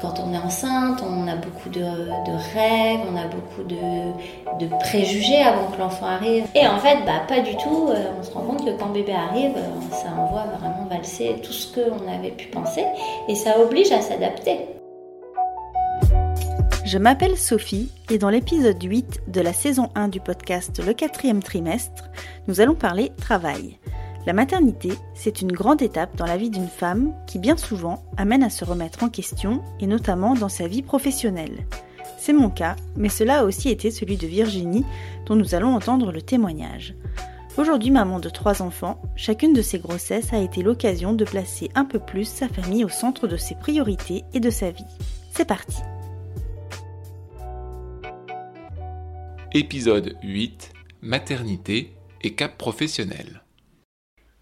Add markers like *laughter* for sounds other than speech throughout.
Quand on est enceinte, on a beaucoup de, rêves, on a beaucoup de, préjugés avant que l'enfant arrive. Et en fait, bah, pas du tout. Euh, on se rend compte que quand bébé arrive, euh, ça envoie vraiment valser tout ce qu'on avait pu penser et ça oblige à s'adapter. Je m'appelle Sophie et dans l'épisode 8 de la saison 1 du podcast Le quatrième trimestre, nous allons parler travail. La maternité, c'est une grande étape dans la vie d'une femme qui bien souvent amène à se remettre en question et notamment dans sa vie professionnelle. C'est mon cas, mais cela a aussi été celui de Virginie dont nous allons entendre le témoignage. Aujourd'hui maman de trois enfants, chacune de ses grossesses a été l'occasion de placer un peu plus sa famille au centre de ses priorités et de sa vie. C'est parti Épisode 8 Maternité et cap professionnel.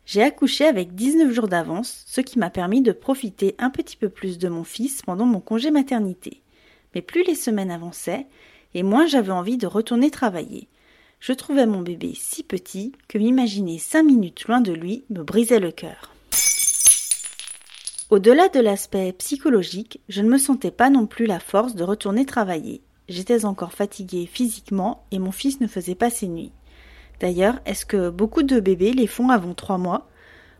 J'ai accouché avec 19 jours d'avance, ce qui m'a permis de profiter un petit peu plus de mon fils pendant mon congé maternité. Mais plus les semaines avançaient, et moins j'avais envie de retourner travailler. Je trouvais mon bébé si petit que m'imaginer cinq minutes loin de lui me brisait le cœur. Au-delà de l'aspect psychologique, je ne me sentais pas non plus la force de retourner travailler. J'étais encore fatiguée physiquement et mon fils ne faisait pas ses nuits. D'ailleurs, est-ce que beaucoup de bébés les font avant trois mois?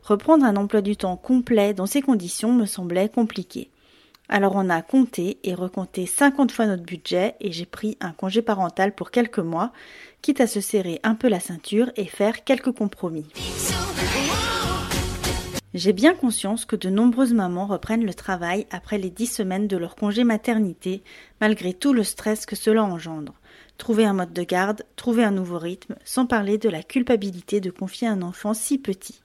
Reprendre un emploi du temps complet dans ces conditions me semblait compliqué. Alors on a compté et recompté 50 fois notre budget et j'ai pris un congé parental pour quelques mois, quitte à se serrer un peu la ceinture et faire quelques compromis. J'ai bien conscience que de nombreuses mamans reprennent le travail après les dix semaines de leur congé maternité, malgré tout le stress que cela engendre trouver un mode de garde, trouver un nouveau rythme, sans parler de la culpabilité de confier un enfant si petit.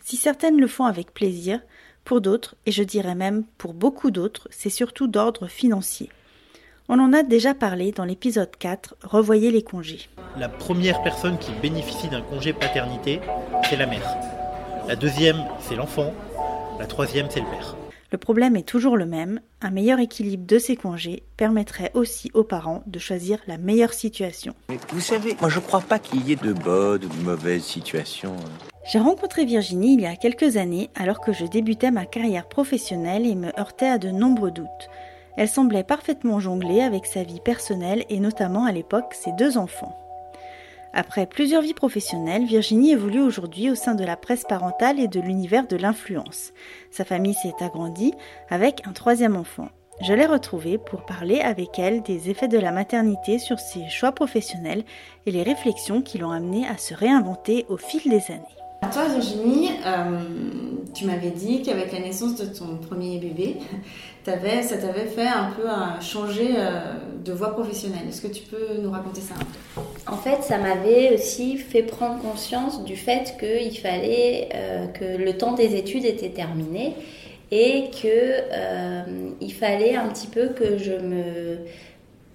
Si certaines le font avec plaisir, pour d'autres, et je dirais même pour beaucoup d'autres, c'est surtout d'ordre financier. On en a déjà parlé dans l'épisode 4, Revoyez les congés. La première personne qui bénéficie d'un congé paternité, c'est la mère. La deuxième, c'est l'enfant. La troisième, c'est le père. Le problème est toujours le même, un meilleur équilibre de ces congés permettrait aussi aux parents de choisir la meilleure situation. vous savez, moi je crois pas qu'il y ait de bonnes ou de mauvaises situations. J'ai rencontré Virginie il y a quelques années alors que je débutais ma carrière professionnelle et me heurtais à de nombreux doutes. Elle semblait parfaitement jongler avec sa vie personnelle et notamment à l'époque ses deux enfants. Après plusieurs vies professionnelles, Virginie évolue aujourd'hui au sein de la presse parentale et de l'univers de l'influence. Sa famille s'est agrandie avec un troisième enfant. Je l'ai retrouvée pour parler avec elle des effets de la maternité sur ses choix professionnels et les réflexions qui l'ont amenée à se réinventer au fil des années. Toi, Virginie, euh, tu m'avais dit qu'avec la naissance de ton premier bébé, ça t'avait fait un peu changer euh, de voie professionnelle. Est-ce que tu peux nous raconter ça un peu? En fait, ça m'avait aussi fait prendre conscience du fait qu'il fallait euh, que le temps des études était terminé et qu'il fallait un petit peu que je me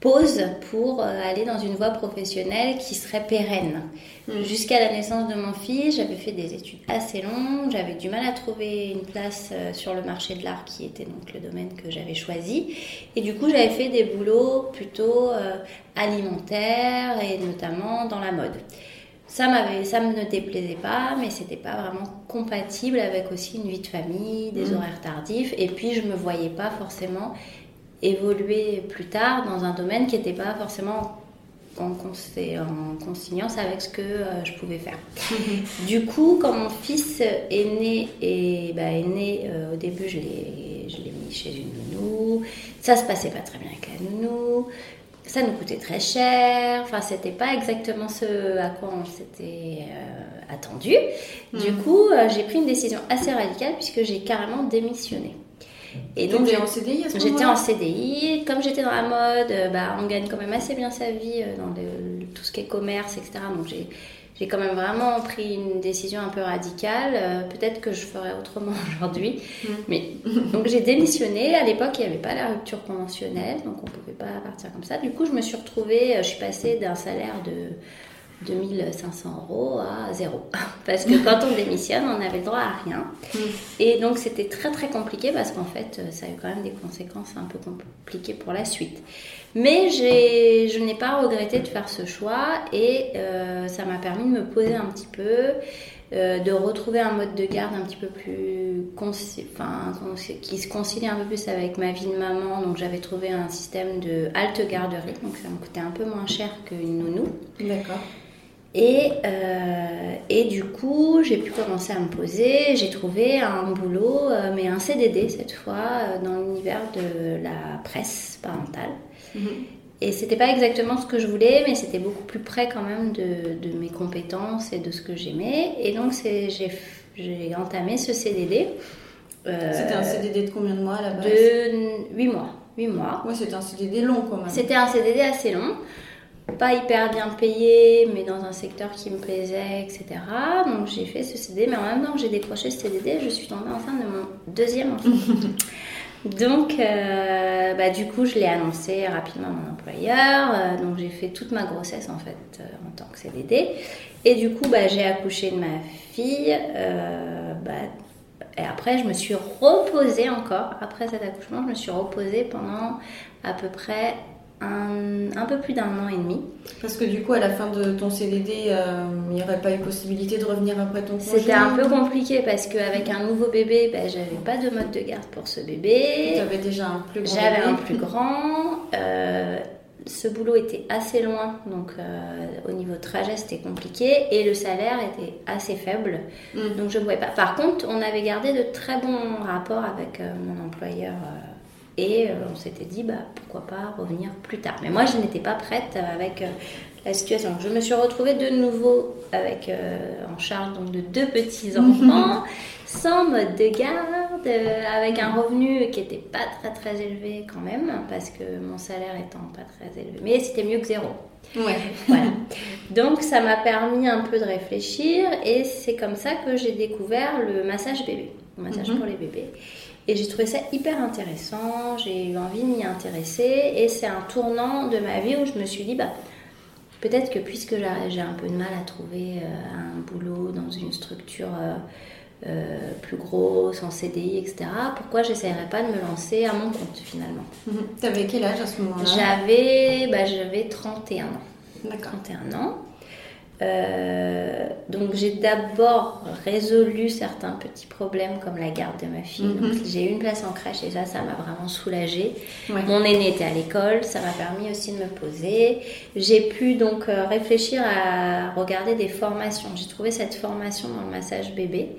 pause pour euh, aller dans une voie professionnelle qui serait pérenne. Hmm. Jusqu'à la naissance de mon fils, j'avais fait des études assez longues, j'avais du mal à trouver une place euh, sur le marché de l'art qui était donc le domaine que j'avais choisi. Et du coup, j'avais fait des boulots plutôt euh, alimentaires et notamment dans la mode. Ça, m'avait, ça me ne déplaisait pas, mais c'était pas vraiment compatible avec aussi une vie de famille, des hmm. horaires tardifs. Et puis, je me voyais pas forcément évoluer plus tard dans un domaine qui n'était pas forcément en, en consignance avec ce que euh, je pouvais faire. *laughs* du coup, quand mon fils est né, et, bah, est né euh, au début, je l'ai, je l'ai mis chez une nounou. Ça se passait pas très bien avec la nounou. Ça nous coûtait très cher. Enfin, c'était pas exactement ce à quoi on s'était euh, attendu. Du hmm. coup, j'ai pris une décision assez radicale puisque j'ai carrément démissionné. Et donc j'étais en CDI à ce J'étais en CDI. Comme j'étais dans la mode, euh, bah, on gagne quand même assez bien sa vie euh, dans tout ce qui est commerce, etc. Donc j'ai j'ai quand même vraiment pris une décision un peu radicale. Euh, peut-être que je ferais autrement *laughs* aujourd'hui. Mm. Mais donc j'ai démissionné. À l'époque, il n'y avait pas la rupture conventionnelle, donc on ne pouvait pas partir comme ça. Du coup, je me suis retrouvée, je suis passée d'un salaire de 2500 euros à zéro. *laughs* Parce que quand on démissionne, on n'avait le droit à rien. Et donc c'était très très compliqué parce qu'en fait, ça a eu quand même des conséquences un peu compliquées pour la suite. Mais je n'ai pas regretté de faire ce choix et euh, ça m'a permis de me poser un petit peu, euh, de retrouver un mode de garde un petit peu plus enfin, qui se concilie un peu plus avec ma vie de maman. Donc j'avais trouvé un système de halte garderie, donc ça me coûtait un peu moins cher qu'une nounou. D'accord. Et, euh, et du coup, j'ai pu commencer à me poser. J'ai trouvé un boulot, euh, mais un CDD cette fois, dans l'univers de la presse parentale. Mhm. Et c'était pas exactement ce que je voulais, mais c'était beaucoup plus près quand même de, de, mes compétences et de ce que j'aimais. Et donc j'ai entamé ce CDD. Euh, c'était un CDD de combien de mois à la base? De 8 mois. 8 mois. Ouais, c'était un CDD long quand même. C'était un CDD assez long. Pas hyper bien payé, mais dans un secteur qui me plaisait, etc. Donc j'ai fait ce CDD, mais en même temps que j'ai décroché ce CDD, je suis tombée enceinte de mon deuxième enfant. *laughs* Donc, euh, bah, du coup, je l'ai annoncé rapidement à mon employeur. Euh, donc, j'ai fait toute ma grossesse en fait euh, en tant que CDD. Et du coup, bah, j'ai accouché de ma fille. Bah, et après, je me suis reposée encore. Après cet accouchement, je me suis reposée pendant à peu près un, peu plus d'un an et demi. Parce que du coup, à la fin de ton CDD, euh, il n'y aurait pas eu possibilité de revenir après ton congé C'était un peu compliqué parce qu'avec un nouveau bébé, ben, j'avais pas de mode de garde pour ce bébé. Tu avais déjà un plus grand J'avais un plus grand. Euh, ce boulot était assez loin, donc euh, au niveau trajet c'était compliqué et le salaire était assez faible, mm. donc je ne pouvais pas. Par contre, on avait gardé de très bons rapports avec mon employeur et euh, on s'était dit, bah, pourquoi pas revenir plus tard. Mais moi, je n'étais pas prête avec euh, la situation. Je me suis retrouvée de nouveau avec, euh, en charge donc, de deux petits-enfants, *laughs* sans mode de garde, avec un revenu qui n'était pas très très élevé quand même, parce que mon salaire étant pas très élevé. Mais c'était mieux que zéro. Ouais. Voilà. *laughs* Donc ça m'a permis un peu de réfléchir et c'est comme ça que j'ai découvert le massage bébé, massage mhm. pour les bébés. Et j'ai trouvé ça hyper intéressant, j'ai eu envie de m'y intéresser et c'est un tournant de ma vie où je me suis dit, bah, peut-être que puisque j'ai un peu de mal à trouver euh, un boulot dans une structure euh, euh, plus grosse, en CDI, etc., pourquoi j'essayerais pas de me lancer à mon compte finalement? Mhm. Tu avais quel âge à ce moment-là? J'avais bah, 31 ans. D'accord. 31 ans. Euh, donc j'ai d'abord résolu certains petits problèmes comme la garde de ma fille. Mhm. j'ai eu une place en crèche et ça, ça m'a vraiment soulagée. Mon aîné était à l'école, ça m'a permis aussi de me poser. J'ai pu donc euh, réfléchir à regarder des formations. J'ai trouvé cette formation dans le massage bébé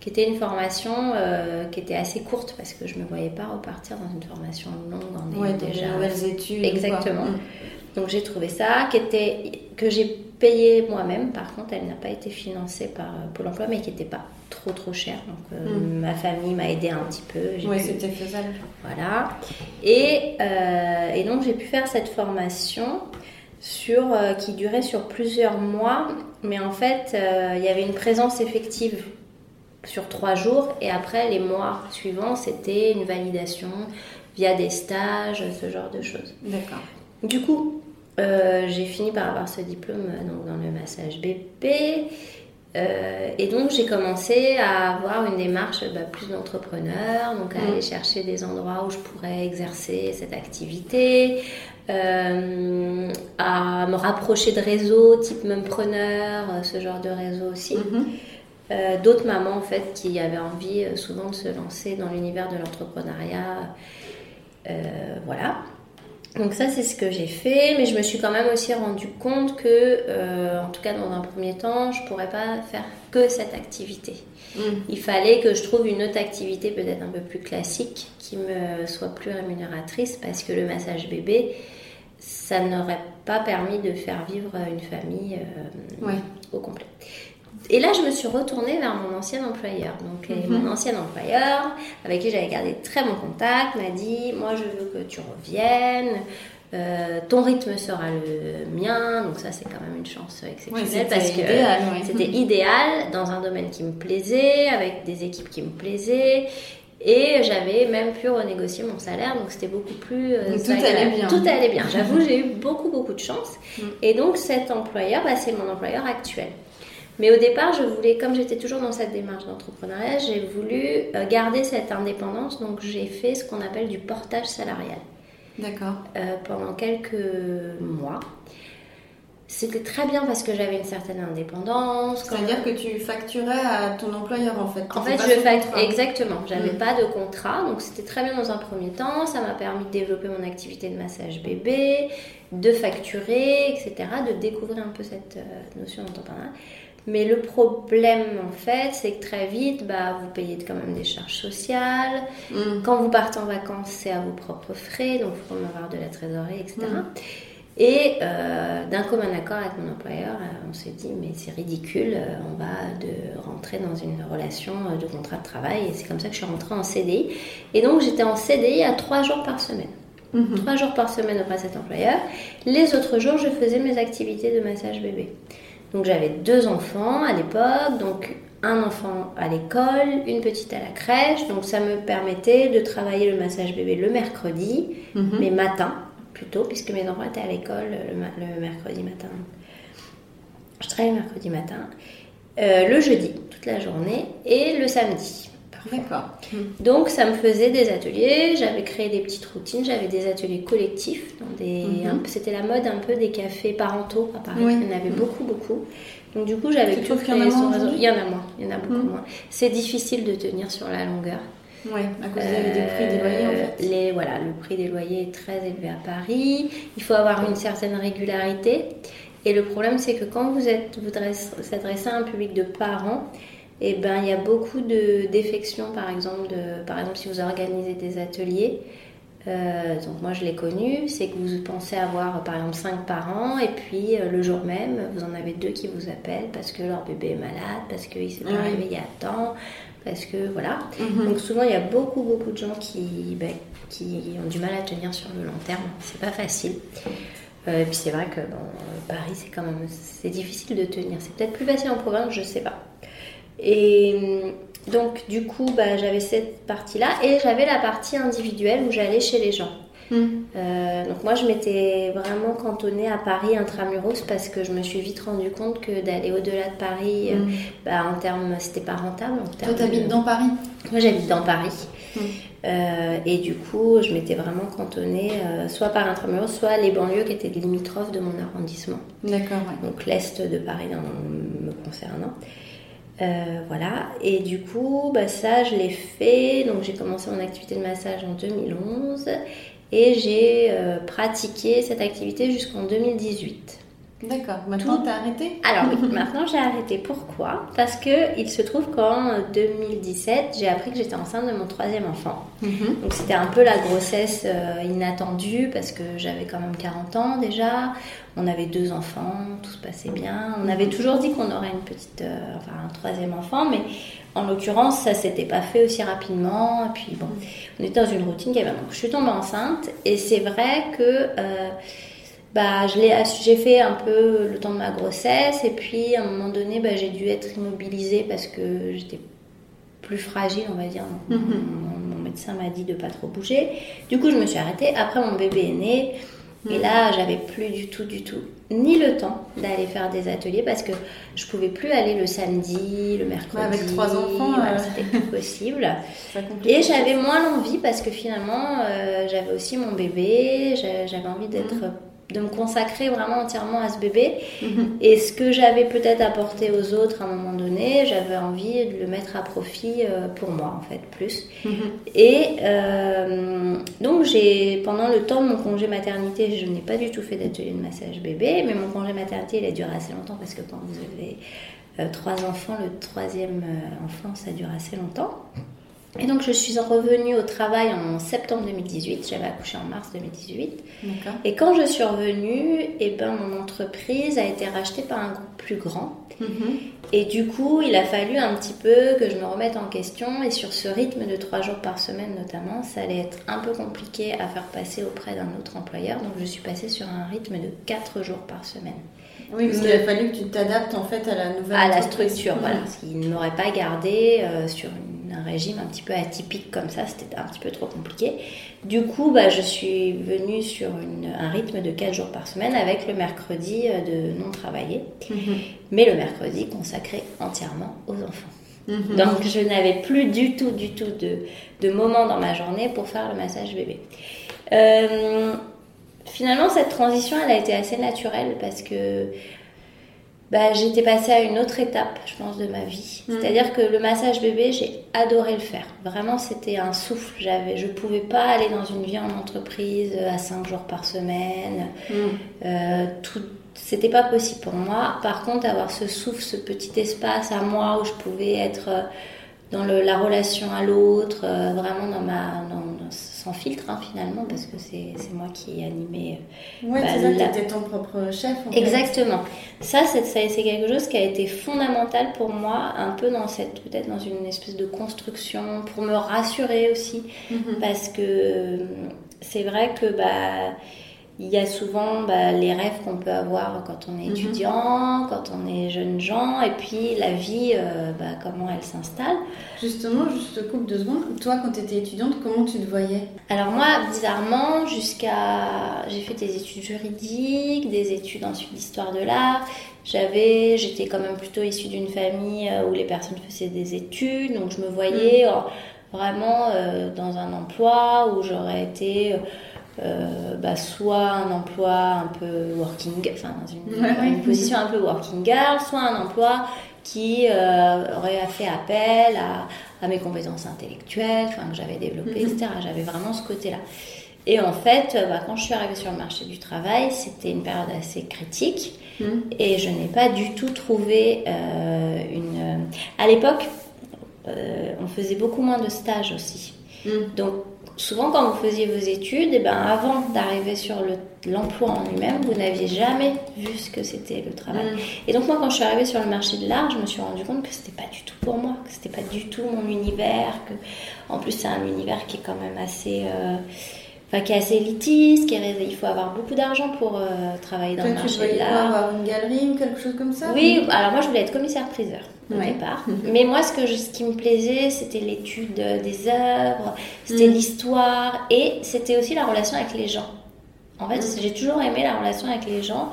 qui était une formation euh, qui était assez courte parce que je ne me voyais pas repartir dans une formation longue en ayant déjà nouvelles études. Exactement. Mm. Donc j'ai trouvé ça qui était que j'ai payé moi-même. Par contre, elle n'a pas été financée par euh, Pôle Emploi, mais qui n'était pas trop trop cher. Donc euh, mm. ma famille m'a aidé un petit peu. Oui, c'était faisable. Voilà. Et, et donc j'ai pu faire cette formation sur qui durait sur plusieurs mois, mais en fait il y avait une présence effective sur trois jours et après les mois suivants c'était une validation via des stages, ce genre de choses. D'accord. Du coup, euh, j'ai fini par avoir ce diplôme euh, donc, dans le massage BP. Euh, et donc j'ai commencé à avoir une démarche bah, plus d'entrepreneur, donc à mm. aller chercher des endroits où je pourrais exercer cette activité, à me rapprocher de réseaux type Mumpreneur, ce genre de réseau aussi. Mm-hmm. Euh, d'autres mamans en fait qui avaient envie souvent de se lancer dans l'univers de l'entrepreneuriat. Voilà. Donc ça c'est ce que j'ai fait, mais je me suis quand même aussi rendu compte que, en tout cas dans un premier temps, je pourrais pas faire que cette activité. Mm. Il fallait que je trouve une autre activité peut-être un peu plus classique qui me soit plus rémunératrice parce que le massage bébé, ça n'aurait pas permis de faire vivre une famille au complet. Et là, je me suis retournée vers mon ancien employeur. Donc, mhm. mon ancien employeur, avec qui j'avais gardé très bon contact, m'a dit Moi, je veux que tu reviennes. Euh, ton rythme sera le mien, donc ça c'est quand même une chance exceptionnelle parce que c'était idéal dans un domaine qui me plaisait, avec des équipes qui me plaisaient, et j'avais même pu renégocier mon salaire, donc c'était beaucoup plus. Euh, tout allait bien. Tout allait bien. J'avoue, j'ai eu beaucoup beaucoup de chance. Mm. Et donc cet employeur, bah, c'est mon employeur actuel. Mais au départ, je voulais, comme j'étais toujours dans cette démarche d'entrepreneuriat, j'ai voulu euh, garder cette indépendance. Donc j'ai fait ce qu'on appelle du portage salarial. D'accord. Euh, pendant quelques mois. c'était très bien parce que j'avais une certaine indépendance. C'est-à-dire que tu facturais à ton employeur en fait. En fait, je facture exactement. J'avais Mm. pas de contrat, donc c'était très bien dans un premier temps. Ça m'a permis de développer mon activité de massage bébé, de facturer, etc., de découvrir un peu cette euh, notion d'entrepreneuriat. Mais le problème, en fait, c'est que très vite, bah, vous payez quand même des charges sociales. Mm. Quand vous partez en vacances, c'est à vos propres frais, donc il faut avoir de la trésorerie, etc. Et euh, d'un commun accord avec mon employeur, euh, on s'est dit, mais c'est ridicule, euh, on va de rentrer dans une relation de contrat de travail. Et c'est comme ça que je suis rentrée en CDI. Et donc j'étais en CDI à trois jours par semaine. Mhm. Trois jours par semaine auprès de cet employeur. Les autres jours, je faisais mes activités de massage bébé. Donc j'avais deux enfants à l'époque, donc un enfant à l'école, une petite à la crèche. Donc ça me permettait de travailler le massage bébé le mercredi, Mhm. mais matin plutôt, puisque mes enfants étaient à l'école le, mercredi matin. Je travaillais le mercredi matin, euh, le jeudi toute la journée et le samedi. D'accord. Donc ça me faisait des ateliers, j'avais créé des petites routines, j'avais des ateliers collectifs. dans des- Mhm. C'était la mode un peu des cafés parentaux à Paris, Oui. il y en avait beaucoup, beaucoup. Donc du coup j'avais créer moins son réseau. Il y en a moins, il y en a beaucoup Mhm. moins. C'est difficile de tenir sur la longueur. Ouais, à cause des, des prix des loyers en Euh, fait. les, voilà, le prix des loyers est très élevé à Paris. Il faut avoir une certaine régularité. Et le problème, c'est que quand vous êtes, vous vous adressez à un public de parents, et ben, il y a beaucoup de défections, par exemple, de, par exemple, si vous organisez des ateliers. euh, donc moi je l'ai connu, c'est que vous pensez avoir par exemple 5 parents et puis euh, le jour même vous en avez deux qui vous appellent parce que leur bébé est malade, parce qu'il s'est pas Ouais. réveillé à temps, parce que voilà. Mhm. Donc souvent il y a beaucoup beaucoup de gens qui, ben, qui ont du mal à tenir sur le long terme. C'est pas facile. Euh, et puis c'est vrai que bon, Paris c'est quand même c'est difficile de tenir. C'est peut-être plus facile en province, je sais pas. Et hum, donc du coup bah, j'avais cette partie là et j'avais la partie individuelle où j'allais chez les gens. Mhm. Euh, donc moi je m'étais vraiment cantonnée à Paris intramuros parce que je me suis vite rendu compte que d'aller au-delà de Paris, euh, Mhm. bah, en termes c'était pas rentable. En Toi, t'habites de- dans Paris moi, j'habite dans Paris. Mm. Euh, et du coup, je m'étais vraiment cantonnée soit par intramuros, soit les banlieues qui étaient limitrophes de mon arrondissement. D'accord, ouais. Donc l'est de Paris dans- me concernant. Euh, voilà. Et du coup, bah, ça, je l'ai fait. Donc j'ai commencé mon activité de massage en 2011 et j'ai euh, pratiqué cette activité jusqu'en 2018. D'accord. Maintenant, Tout- t'as arrêté Alors oui, *laughs* maintenant j'ai arrêté. Pourquoi? Parce que il se trouve qu'en 2017, j'ai appris que j'étais enceinte de mon troisième enfant. Mhm. Donc c'était un peu la grossesse euh, inattendue parce que j'avais quand même 40 ans déjà. On avait deux enfants, tout se passait bien. On avait toujours dit qu'on aurait une petite, euh, enfin un troisième enfant, mais en l'occurrence ça s'était pas fait aussi rapidement. Et puis bon, on était dans une routine qui avait. Donc je suis tombée enceinte et c'est vrai que euh, bah, je l'ai ass- j'ai fait un peu le temps de ma grossesse et puis à un moment donné bah, j'ai dû être immobilisée parce que j'étais plus fragile on va dire Donc, Mhm. mon, mon médecin m'a dit de pas trop bouger du coup je me suis arrêtée après mon bébé est né et Mhm. là j'avais plus du tout du tout ni le temps d'aller faire des ateliers parce que je pouvais plus aller le samedi le mercredi avec trois enfants, voilà, euh. c'était plus possible *laughs* et j'avais moins l'envie parce que finalement, euh, j'avais aussi mon bébé, j'a- j'avais envie d'être, Mhm. De me consacrer vraiment entièrement à ce bébé. Mhm. Et ce que j'avais peut-être apporté aux autres à un moment donné, j'avais envie de le mettre à profit euh, pour moi en fait plus. Mhm. Et euh, donc j'ai pendant le temps de mon congé maternité, je n'ai pas du tout fait d'atelier de massage bébé, mais mon congé maternité il a duré assez longtemps parce que quand vous avez euh, trois enfants, le troisième enfant ça dure assez longtemps. Et donc je suis revenue au travail en septembre 2018, j'avais accouché en mars 2018. D'accord. Et quand je suis revenue, eh ben, mon entreprise a été rachetée par un groupe plus grand. Mhm. Et du coup, il a fallu un petit peu que je me remette en question. Et sur ce rythme de trois jours par semaine notamment, ça allait être un peu compliqué à faire passer auprès d'un autre employeur. Donc je suis passée sur un rythme de quatre jours par semaine. Oui, parce qu'il a fallu que tu t'adaptes en fait à la nouvelle à la structure, Mhm. voilà. Parce qu'il ne m'aurait pas gardé euh, sur une- un régime un petit peu atypique comme ça, c'était un petit peu trop compliqué. Du coup, bah, je suis venue sur une- un rythme de 4 jours par semaine avec le mercredi euh, de non travaillé, Mhm. mais le mercredi consacré entièrement aux enfants. Mhm. Donc je n'avais plus du tout, du tout de, de moment dans ma journée pour faire le massage bébé. Euh, finalement, cette transition, elle a été assez naturelle parce que bah, j'étais passée à une autre étape, je pense, de ma vie. Mm. C'est-à-dire que le massage bébé, j'ai adoré le faire. Vraiment, c'était un souffle. J'avais, je pouvais pas aller dans une vie en entreprise à 5 jours par semaine. Mm. Euh, tout, c'était pas possible pour moi. Par contre, avoir ce souffle, ce petit espace à moi où je pouvais être euh, dans le- la relation à l'autre, euh, vraiment dans ma, dans- sans filtre hein, finalement, parce que c'est, moi qui ai animé. euh, Ouais, Bah, c'est ça, la- ton propre chef. en. Exactement. Ça, c'est, ça, c'est quelque chose qui a été fondamental pour moi, un peu dans cette, peut-être dans une espèce de construction, pour me rassurer aussi, Mhm. parce que euh, c'est vrai que bah il y a souvent bah, les rêves qu'on peut avoir quand on est Mhm. étudiant, quand on est jeune gens, et puis la vie, euh, bah, comment elle s'installe. Justement, juste coupe deux secondes. Toi, quand tu étais étudiante, comment tu te voyais? Alors moi, bizarrement, jusqu'à... J'ai fait des études juridiques, des études ensuite d'histoire de l'art. J'avais... J'étais quand même plutôt issue d'une famille euh, où les personnes faisaient des études, donc je me voyais euh, vraiment euh, dans un emploi où j'aurais été... euh, bah, soit un emploi un peu working, enfin une, Ouais, position un peu working girl, soit un emploi qui euh, aurait fait appel à, à mes compétences intellectuelles, enfin, que j'avais développées, Mhm. etc. J'avais vraiment ce côté-là. Et en fait, euh, bah, quand je suis arrivée sur le marché du travail, c'était une période assez critique Mhm. et je n'ai pas du tout trouvé euh, une. euh, À l'époque, euh, on faisait beaucoup moins de stages aussi. Mhm. Donc, souvent, quand vous faisiez vos études, eh ben, avant d'arriver sur le- l'emploi en lui-même, vous n'aviez jamais vu ce que c'était le travail. Mhm. Et donc moi, quand je suis arrivée sur le marché de l'art, je me suis rendu compte que c'était pas du tout pour moi, que c'était pas du tout mon univers, que en plus c'est un univers qui est quand même assez, euh, enfin qui est assez élitiste, qui est, il faut avoir beaucoup d'argent pour euh, travailler dans Toi, le tu marché de voyais quoi, l'art. avoir une galerie ou quelque chose comme ça? Oui, alors moi je voulais être commissaire-priseur au Ouais. départ. Mais moi ce, que je- ce qui me plaisait, c'était l'étude des œuvres, c'était Mm. l'histoire et c'était aussi la relation avec les gens. En fait, Mm. j'ai toujours aimé la relation avec les gens.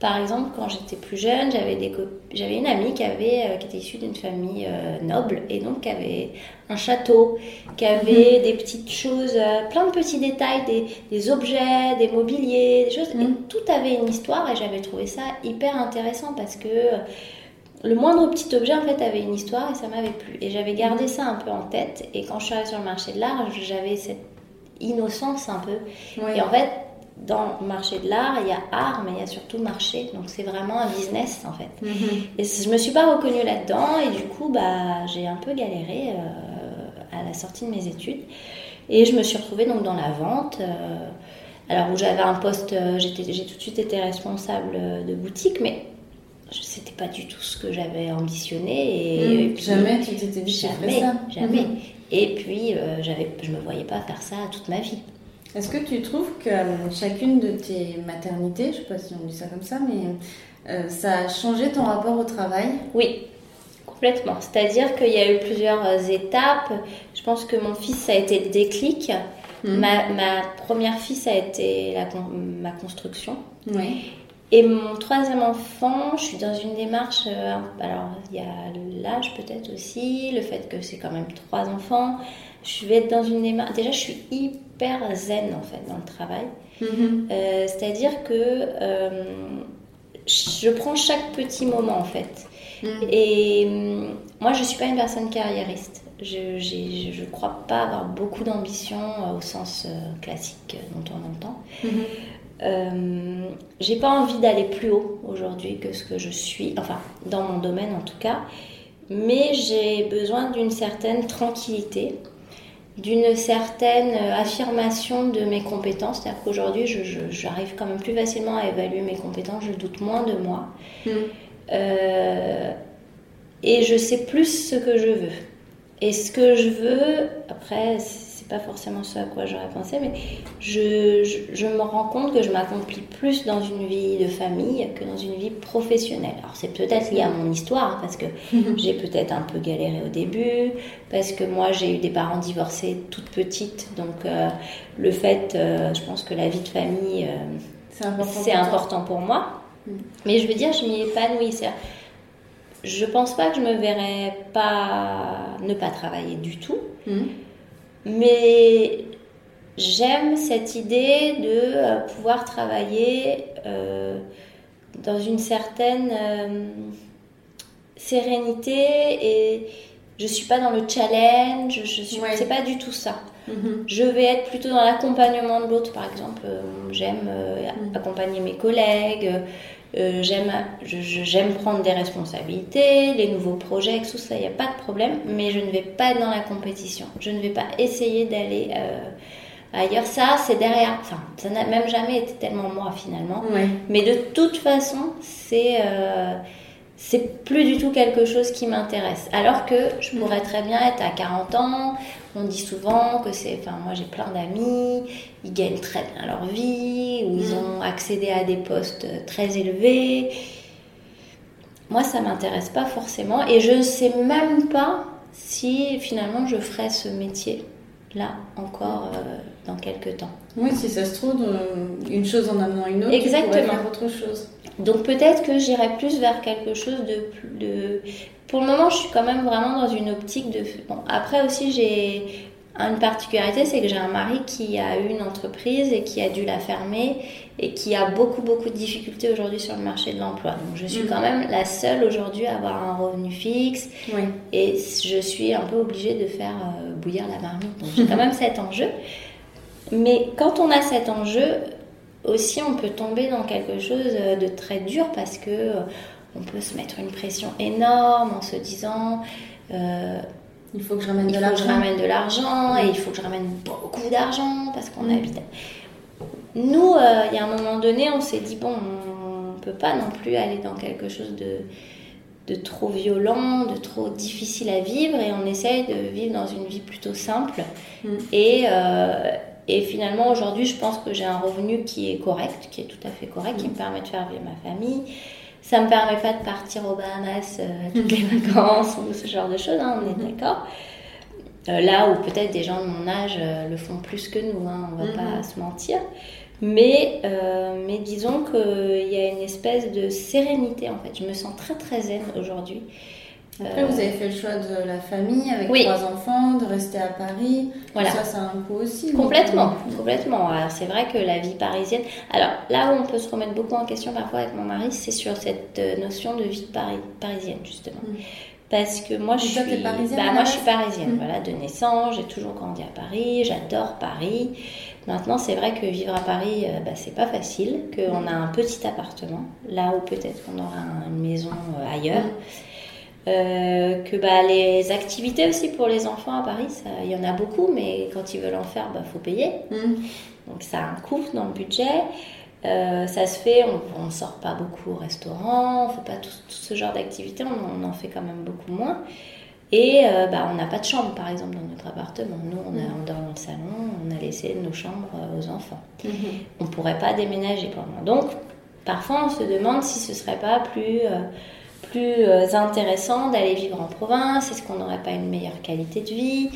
Par exemple, quand j'étais plus jeune, j'avais des cop- j'avais une amie qui avait euh, qui était issue d'une famille euh, noble et donc qui avait un château, qui avait des petites choses, euh, plein de petits détails, des, des objets, des mobiliers, des choses. Et Mhm. tout avait une histoire et j'avais trouvé ça hyper intéressant parce que le moindre petit objet en fait avait une histoire et ça m'avait plu. Et j'avais gardé ça un peu en tête. Et quand je suis arrivée sur le marché de l'art, j'avais cette innocence un peu. Et en fait, dans le marché de l'art, il y a art, mais il y a surtout marché. Donc c'est vraiment un business en fait. Mhm. Et je me suis pas reconnue là-dedans et du coup, bah, j'ai un peu galéré euh, à la sortie de mes études. Et je me suis retrouvée donc dans la vente. euh, alors où j'avais un poste, euh, j'ai tout de suite été responsable de boutique, mais c'était pas du tout ce que j'avais ambitionné. Et, et puis- Jamais tu t'étais dit jamais, ça. jamais. Mhm. Et puis euh, j'avais, je me voyais pas faire ça toute ma vie. Est-ce que tu trouves que euh, chacune de tes maternités, je sais pas si on dit ça comme ça, mais euh, ça a changé ton rapport au travail? Oui, complètement. C'est-à-dire qu'il y a eu plusieurs euh, étapes. Je pense que mon fils, ça a été le déclic. Mhm. Ma, ma première fille, ça a été la ma construction. Oui. Et mon troisième enfant, je suis dans une démarche. euh, alors, il y a l'âge peut-être aussi, le fait que c'est quand même trois enfants. Je vais être dans une démarche. Déjà, je suis hyper zen en fait dans le travail. Mhm. Euh, C'est-à-dire que euh, je prends chaque petit moment en fait. Mhm. Et moi, je suis pas une personne carriériste. Je je crois pas avoir beaucoup d'ambition au sens classique dont on entend. Mhm. Euh, j'ai pas envie d'aller plus haut aujourd'hui que ce que je suis, enfin dans mon domaine en tout cas, mais j'ai besoin d'une certaine tranquillité, d'une certaine euh, affirmation de mes compétences. C'est-à-dire qu'aujourd'hui, j'arrive quand même plus facilement à évaluer mes compétences, je doute moins de moi. Mhm. Euh, et je sais plus ce que je veux. Et ce que je veux, après, c'est pas forcément ce à quoi j'aurais pensé, mais je, je, je me rends compte que je m'accomplis plus dans une vie de famille que dans une vie professionnelle. Alors c'est peut-être lié à mon histoire, parce que *laughs* j'ai peut-être un peu galéré au début, parce que moi j'ai eu des parents divorcés toute petite, donc euh, le fait, euh, je pense que la vie de famille, euh, C'est important. pour important pour moi. Mm. Mais je veux dire, je m'y épanouis. Je pense pas que je me verrais pas ne pas travailler du tout, Mhm. Mais j'aime cette idée de euh, pouvoir travailler euh, dans une certaine euh, sérénité et je suis pas dans le challenge, je suis, Ouais. c'est pas du tout ça. Mhm. Je vais être plutôt dans l'accompagnement de l'autre, par exemple. J'aime euh, Mm. accompagner mes collègues. Euh, j'aime, je- je- j'aime prendre des responsabilités, les nouveaux projets, tout ça, il n'y a pas de problème. Mais je ne vais pas être dans la compétition. Je ne vais pas essayer d'aller euh, ailleurs. Ça, c'est derrière. Enfin, ça n'a même jamais été tellement moi finalement. Ouais. Mais de toute façon, c'est euh, c'est plus du tout quelque chose qui m'intéresse. Alors que je pourrais très bien être à 40 ans. On dit souvent que c'est. Enfin, moi j'ai plein d'amis, ils gagnent très bien leur vie, ou ils ont accédé à des postes très élevés. Moi, ça m'intéresse pas forcément, et je ne sais même pas si finalement je ferais ce métier là encore euh, dans quelques temps. Oui, si ça se trouve, euh, une chose en amenant une autre, Exactement. faire autre chose. Donc peut-être que j'irai plus vers quelque chose de de. Pour le moment, je suis quand même vraiment dans une optique de. Bon, après aussi, j'ai une particularité, c'est que j'ai un mari qui a eu une entreprise et qui a dû la fermer et qui a beaucoup beaucoup de difficultés aujourd'hui sur le marché de l'emploi. Donc je suis Mhm. quand même la seule aujourd'hui à avoir un revenu fixe Oui. et je suis un peu obligée de faire euh, bouillir la marmite. Donc j'ai quand même *laughs* cet enjeu. Mais quand on a cet enjeu, aussi on peut tomber dans quelque chose euh, de très dur parce que euh, on peut se mettre une pression énorme en se disant euh, Il faut que je ramène il de faut que je l'argent. ramène de l'argent et il faut que je ramène beaucoup d'argent parce qu'on habite. Nous, euh, il y a un moment donné, on s'est dit bon, on peut pas non plus aller dans quelque chose de de trop violent, de trop difficile à vivre et on essaye de vivre dans une vie plutôt simple. Mm. Et, euh, et finalement, aujourd'hui, je pense que j'ai un revenu qui est correct, qui est tout à fait correct, qui me permet de faire vivre ma famille. Ça me permet pas de partir aux Bahamas euh, toutes les *laughs* vacances ou ce genre de choses, hein, on est d'accord. Euh, là où peut-être des gens de mon âge euh, le font plus que nous, hein, on va Mhm. pas se mentir. Mais, mais disons qu'il y a une espèce de sérénité en fait. Je me sens très très zen aujourd'hui. Après, Euh, vous avez fait le choix de la famille avec Oui. trois enfants, de rester à Paris. Voilà. Ça, ça coût aussi. Complètement, complètement. Alors c'est vrai que la vie parisienne. Alors là où on peut se remettre beaucoup en question parfois avec mon mari, c'est sur cette euh, notion de vie Paris, parisienne justement. Mm. Parce que moi je suis, parisienne bah, moi je suis parisienne, Mm. voilà, de naissance. J'ai toujours grandi à Paris, j'adore Paris. Maintenant c'est vrai que vivre à Paris, euh, bah, c'est pas facile. Qu'on Mm. a un petit appartement, là où peut-être qu'on aura un- une maison euh, ailleurs. Mm. Euh, que bah, les activités aussi pour les enfants à Paris, il y en a beaucoup, mais quand ils veulent en faire, bah, faut payer. Mhm. Donc ça a un coût dans le budget. Euh, ça se fait, on ne sort pas beaucoup au restaurant, on fait pas tout, tout ce genre d'activités, on, en- on en fait quand même beaucoup moins. Et euh, bah, on n'a pas de chambre par exemple dans notre appartement. Nous, on, a, on dort dans le salon, on a laissé nos chambres aux enfants. Mhm. On ne pourrait pas déménager moment. Donc parfois on se demande si ce serait pas plus, plus euh, intéressant d'aller vivre en province? Est-ce qu'on n'aurait pas une meilleure qualité de vie?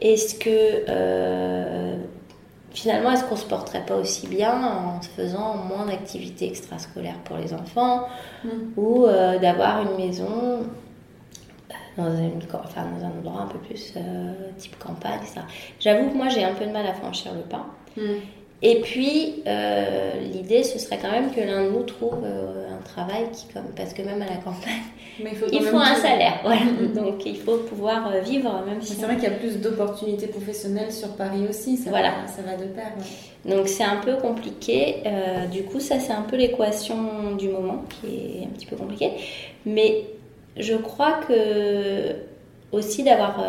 Est-ce que euh, finalement, est-ce qu'on se porterait pas aussi bien en faisant moins d'activités extrascolaires pour les enfants? Mm. ou euh, d'avoir une maison dans, une, enfin, dans un endroit un peu plus euh, type campagne, ça. J'avoue que moi j'ai un peu de mal à franchir le pas. Mhm. Et puis, euh, l'idée, ce serait quand même que l'un de nous trouve euh, un travail qui, comme, parce que même à la campagne, Mais il faut, il un salaire. Voilà. Mhm. Donc, il faut pouvoir euh, vivre, même si C'est vrai qu'il y a plus d'opportunités professionnelles sur Paris aussi. Ça Voilà. va, ça va de pair. ouais. Donc c'est un peu compliqué. Euh, du coup, ça c'est un peu l'équation du moment qui est un petit peu compliquée. Mais je crois que aussi d'avoir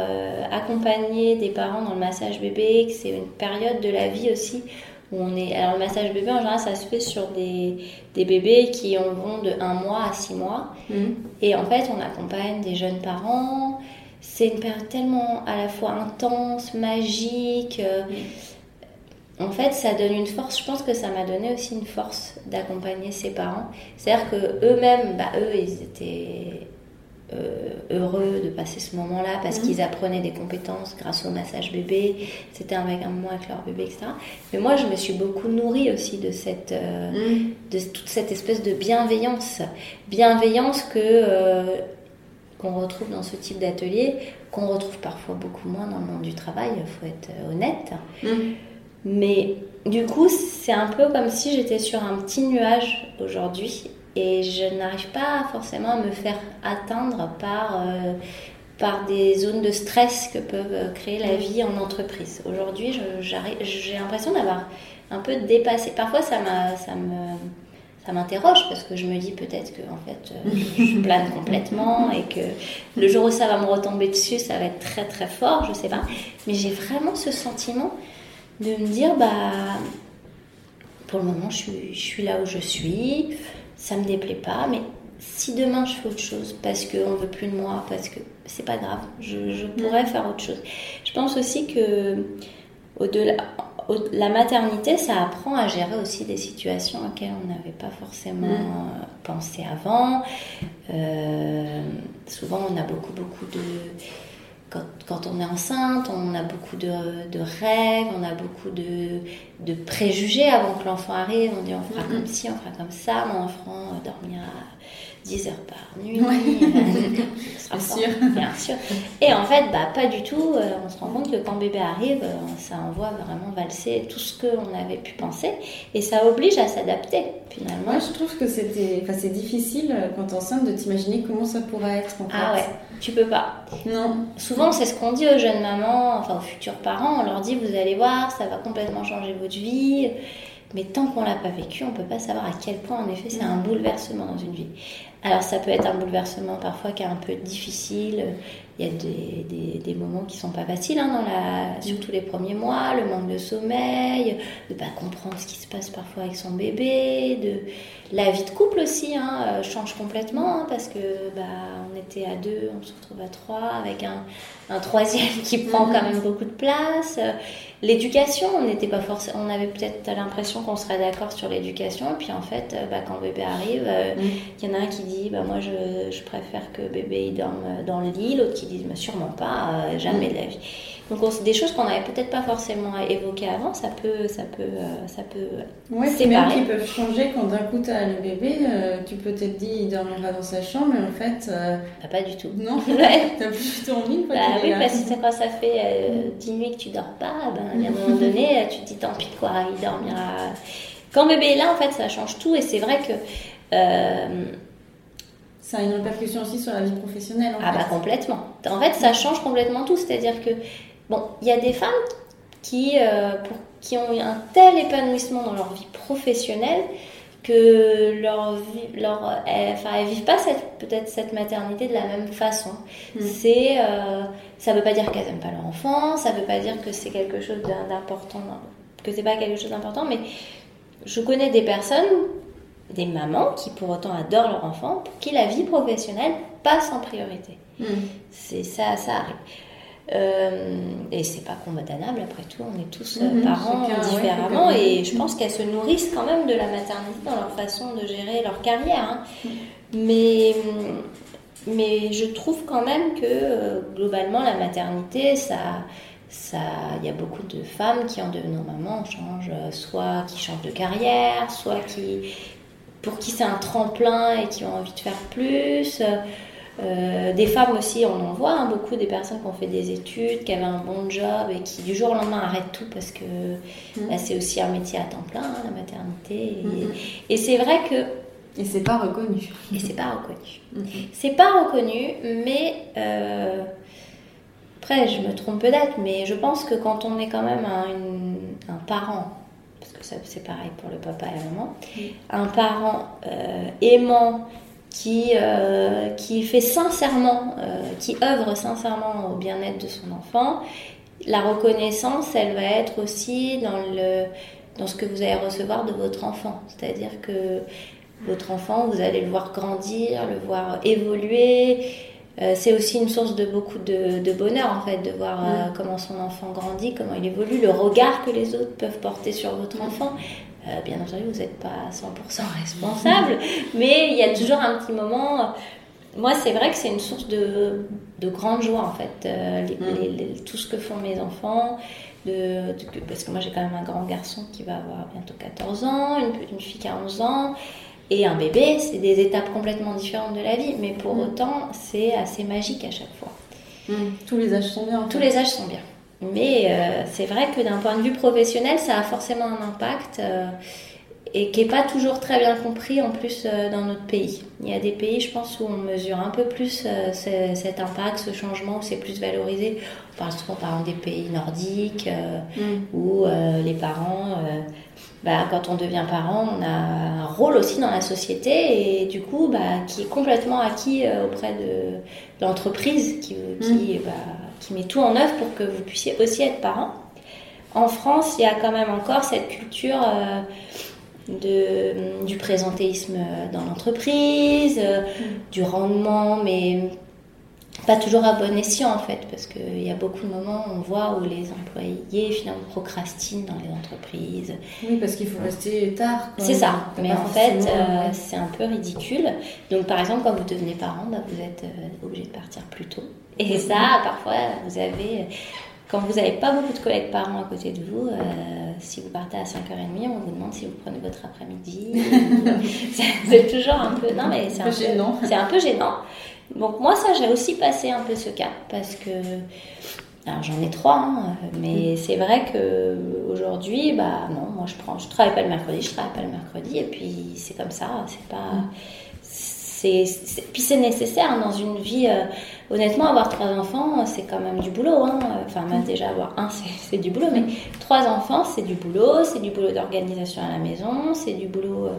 accompagné des parents dans le massage bébé, que c'est une période de la vie aussi où on est. Alors le massage bébé en général ça se fait sur des, des bébés qui en vont de 1 mois à 6 mois. Mhm. Et en fait, on accompagne des jeunes parents. C'est une période tellement à la fois intense, magique. euh, En fait, ça donne une force. Je pense que ça m'a donné aussi une force d'accompagner ces parents. C'est-à-dire que eux-mêmes, bah, eux, ils étaient heureux de passer ce moment-là parce Mhm. qu'ils apprenaient des compétences grâce au massage bébé. C'était avec un moment avec leur bébé, etc. Mais moi, je me suis beaucoup nourrie aussi de cette euh, Mhm. de toute cette espèce de bienveillance. Bienveillance que euh, qu'on retrouve dans ce type d'atelier, qu'on retrouve parfois beaucoup moins dans le monde du travail, il faut être euh, honnête. Mhm. Mais du coup, c'est un peu comme si j'étais sur un petit nuage aujourd'hui et je n'arrive pas forcément à me faire atteindre par, euh, par des zones de stress que peuvent créer la vie en entreprise. Aujourd'hui, j'ai l'impression d'avoir un peu dépassé. Parfois, ça, m'a- ça me ça m'interroge parce que je me dis peut-être que en fait euh, je, je *laughs* plane complètement et que le jour où ça va me retomber dessus ça va être très très fort je sais pas mais j'ai vraiment ce sentiment de me dire bah pour le moment je suis, je suis là où je suis ça me déplaît pas mais si demain je fais autre chose parce qu'on veut plus de moi parce que c'est pas grave je, je pourrais faire autre chose. Je pense aussi que au-delà au- la maternité, ça apprend à gérer aussi des situations auxquelles on n'avait pas forcément euh, pensé avant. Euh, souvent, on a beaucoup, beaucoup de... Quand, quand on est enceinte, on a beaucoup de, de rêves, on a beaucoup de, de préjugés avant que l'enfant arrive. On dit on fera comme ci, on fera comme ça, mon enfant euh, dormira 10 heures par nuit. Sera *laughs* Bien sûr. Bien sûr. Et en fait, bah, pas du tout. Euh, on se rend compte que quand bébé arrive, euh, ça envoie vraiment valser tout ce qu'on avait pu penser. Et ça oblige à s'adapter, finalement. Moi, je trouve que c'était, enfin, c'est difficile euh, quand t'es enceinte de t'imaginer comment ça pourrait être. En Ah fait. ouais, tu peux pas. Non. Souvent, c'est ce qu'on dit aux jeunes mamans, enfin aux futurs parents. On leur dit, vous allez voir, ça va complètement changer votre vie. Mais tant qu'on l'a pas vécu, on peut pas savoir à quel point, en effet, c'est un bouleversement dans une vie. Alors, ça peut être un bouleversement parfois qui est un peu difficile. Il y a des, des, des moments qui sont pas faciles, hein, dans la, surtout les premiers mois, le manque de sommeil, de pas comprendre ce qui se passe parfois avec son bébé, de la vie de couple aussi hein, euh, change complètement hein, parce que bah, on était à deux, on se retrouve à trois avec un, un troisième qui prend quand même beaucoup de place. L'éducation, on n'était pas forcément, on avait peut-être l'impression qu'on serait d'accord sur l'éducation, et puis en fait, euh, bah, quand bébé arrive, euh, il y en a un qui dit, bah, moi je, je préfère que bébé il dorme dans le lit, l'autre qui dit, mais sûrement pas, euh, jamais de la vie. Donc on- des choses qu'on n'avait peut-être pas forcément évoquées avant, ça peut, ça peut, euh, ça peut Ouais, C'est c'est même pareil. qui peuvent changer quand d'un coup t'as le bébé, euh, tu peux t'être dit il dormira dans sa chambre, mais en fait, euh, bah, pas du tout. *laughs* non, *laughs* Ouais. t'as plus du tout envie Bah oui, là. parce que quand ça fait euh, 10 nuits que tu dors pas, ben, a un moment *laughs* donné, tu te dis tant pis quoi, il dormira. Quand bébé est là, en fait, ça change tout et c'est vrai que. Ça a une répercussion aussi sur la vie professionnelle en ah fait. bah complètement. En fait, ça change complètement tout. C'est-à-dire que, bon, il y a des femmes qui, euh, pour- qui ont eu un tel épanouissement dans leur vie professionnelle que leur leur, elles, enfin, elles vivent pas cette, peut-être cette maternité de la même façon. C'est, euh, ça veut pas dire qu'elles aiment pas leur enfant, ça veut pas dire que c'est quelque chose d'im- d'important, que c'est pas quelque chose d'important, mais je connais des personnes, des mamans qui pour autant adorent leur enfant, pour qui la vie professionnelle passe en priorité. Mm. C'est ça, ça arrive. Euh, et c'est pas condamnable après tout, on est tous euh, Mhm, parents différemment et je pense qu'elles se nourrissent quand même de la maternité dans leur façon de gérer leur carrière. hein. Mais, mais je trouve quand même que euh, globalement la maternité, ça, ça, il y a beaucoup de femmes qui en devenant maman changent, euh, soit qui changent de carrière, soit qui pour qui c'est un tremplin et qui ont envie de faire plus. Euh, des femmes aussi, on en voit hein, beaucoup, des personnes qui ont fait des études, qui avaient un bon job et qui du jour au lendemain arrêtent tout parce que bah, c'est aussi un métier à temps plein, hein, la maternité. Et, et c'est vrai que Et c'est pas reconnu. et c'est pas reconnu. C'est pas reconnu, mais euh, après, je me trompe peut-être, mais je pense que quand on est quand même un, une- un parent, parce que c'est pareil pour le papa et la maman, un parent euh, aimant qui, euh, qui fait sincèrement, euh, qui œuvre sincèrement au bien-être de son enfant, la reconnaissance, elle va être aussi dans, le, dans ce que vous allez recevoir de votre enfant. C'est-à-dire que votre enfant, vous allez le voir grandir, le voir évoluer. Euh, c'est aussi une source de beaucoup de, de bonheur en fait, de voir euh, comment son enfant grandit, comment il évolue, le regard que les autres peuvent porter sur votre enfant. Euh, bien entendu, vous n'êtes pas 100% *laughs* responsable, mais il y a toujours un petit moment. Moi, c'est vrai que c'est une source de, de grande joie en fait, euh, les- les- les- tout ce que font mes enfants. De, de- parce que moi j'ai quand même un grand garçon qui va avoir bientôt 14 ans, une, une fille qui a 11 ans, et un bébé, c'est des étapes complètement différentes de la vie, mais pour autant c'est assez magique à chaque fois. Tous les âges sont bien. en Tous les âges sont bien. Mais euh, c'est vrai que d'un point de vue professionnel, ça a forcément un impact euh, et qui n'est pas toujours très bien compris en plus euh, dans notre pays. Il y a des pays, je pense, où on mesure un peu plus ce- cet impact, ce changement, où c'est plus valorisé. On parle souvent par exemple des pays nordiques Mm. où les parents, bah, quand on devient parent, on a un rôle aussi dans la société et du coup, bah, qui est complètement acquis euh, auprès de l'entreprise qui, qui, bah, qui met tout en œuvre pour que vous puissiez aussi être parent. En France, il y a quand même encore cette culture euh, de, du présentéisme dans l'entreprise, euh, du rendement, mais pas toujours à bon escient en fait, parce qu'il y a beaucoup de moments où on voit où les employés finalement procrastinent dans les entreprises. Oui, parce qu'il faut rester tard. C'est ça, mais en fait euh, c'est un peu ridicule. Donc par exemple quand vous devenez parent, bah, vous êtes euh, obligé de partir plus tôt. Et ça, parfois, vous avez... Quand vous n'avez pas beaucoup de collègues parents à côté de vous, euh, si vous partez à 5h30, on vous demande si vous prenez votre après-midi. *laughs* *laughs* C'est- c'est toujours un peu... Non mais c'est Un peu un peu gênant. Donc moi, ça, j'ai aussi passé un peu ce cap parce que... Alors j'en ai trois, hein, mais c'est vrai que aujourd'hui, bah non, moi je prends, je travaille pas le mercredi, je travaille pas le mercredi, et puis c'est comme ça, c'est pas, c'est, c'est- puis c'est nécessaire hein, dans une vie. euh, honnêtement, avoir trois enfants, c'est quand même du boulot. Hein. Enfin, même déjà avoir un, *laughs* c'est, c'est du boulot, mais trois enfants, c'est du boulot, c'est du boulot d'organisation à la maison, c'est du boulot. euh,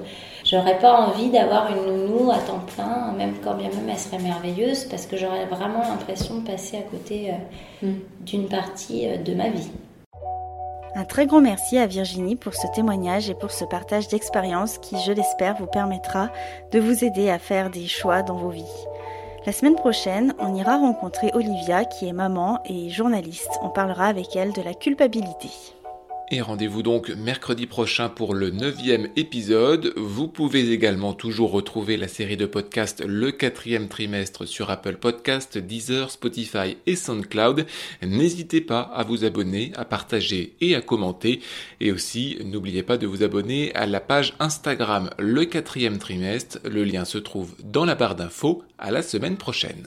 J'aurais pas envie d'avoir une nounou à temps plein, même quand bien même elle serait merveilleuse, parce que j'aurais vraiment l'impression de passer à côté euh, Mm. d'une partie euh, de ma vie. Un très grand merci à Virginie pour ce témoignage et pour ce partage d'expérience qui, je l'espère, vous permettra de vous aider à faire des choix dans vos vies. La semaine prochaine, on ira rencontrer Olivia qui est maman et journaliste. On parlera avec elle de la culpabilité. Et rendez-vous donc mercredi prochain pour le neuvième épisode. Vous pouvez également toujours retrouver la série de podcasts Le quatrième trimestre sur Apple Podcasts, Deezer, Spotify et SoundCloud. N'hésitez pas à vous abonner, à partager et à commenter. Et aussi, n'oubliez pas de vous abonner à la page Instagram Le quatrième trimestre. Le lien se trouve dans la barre d'infos. À la semaine prochaine.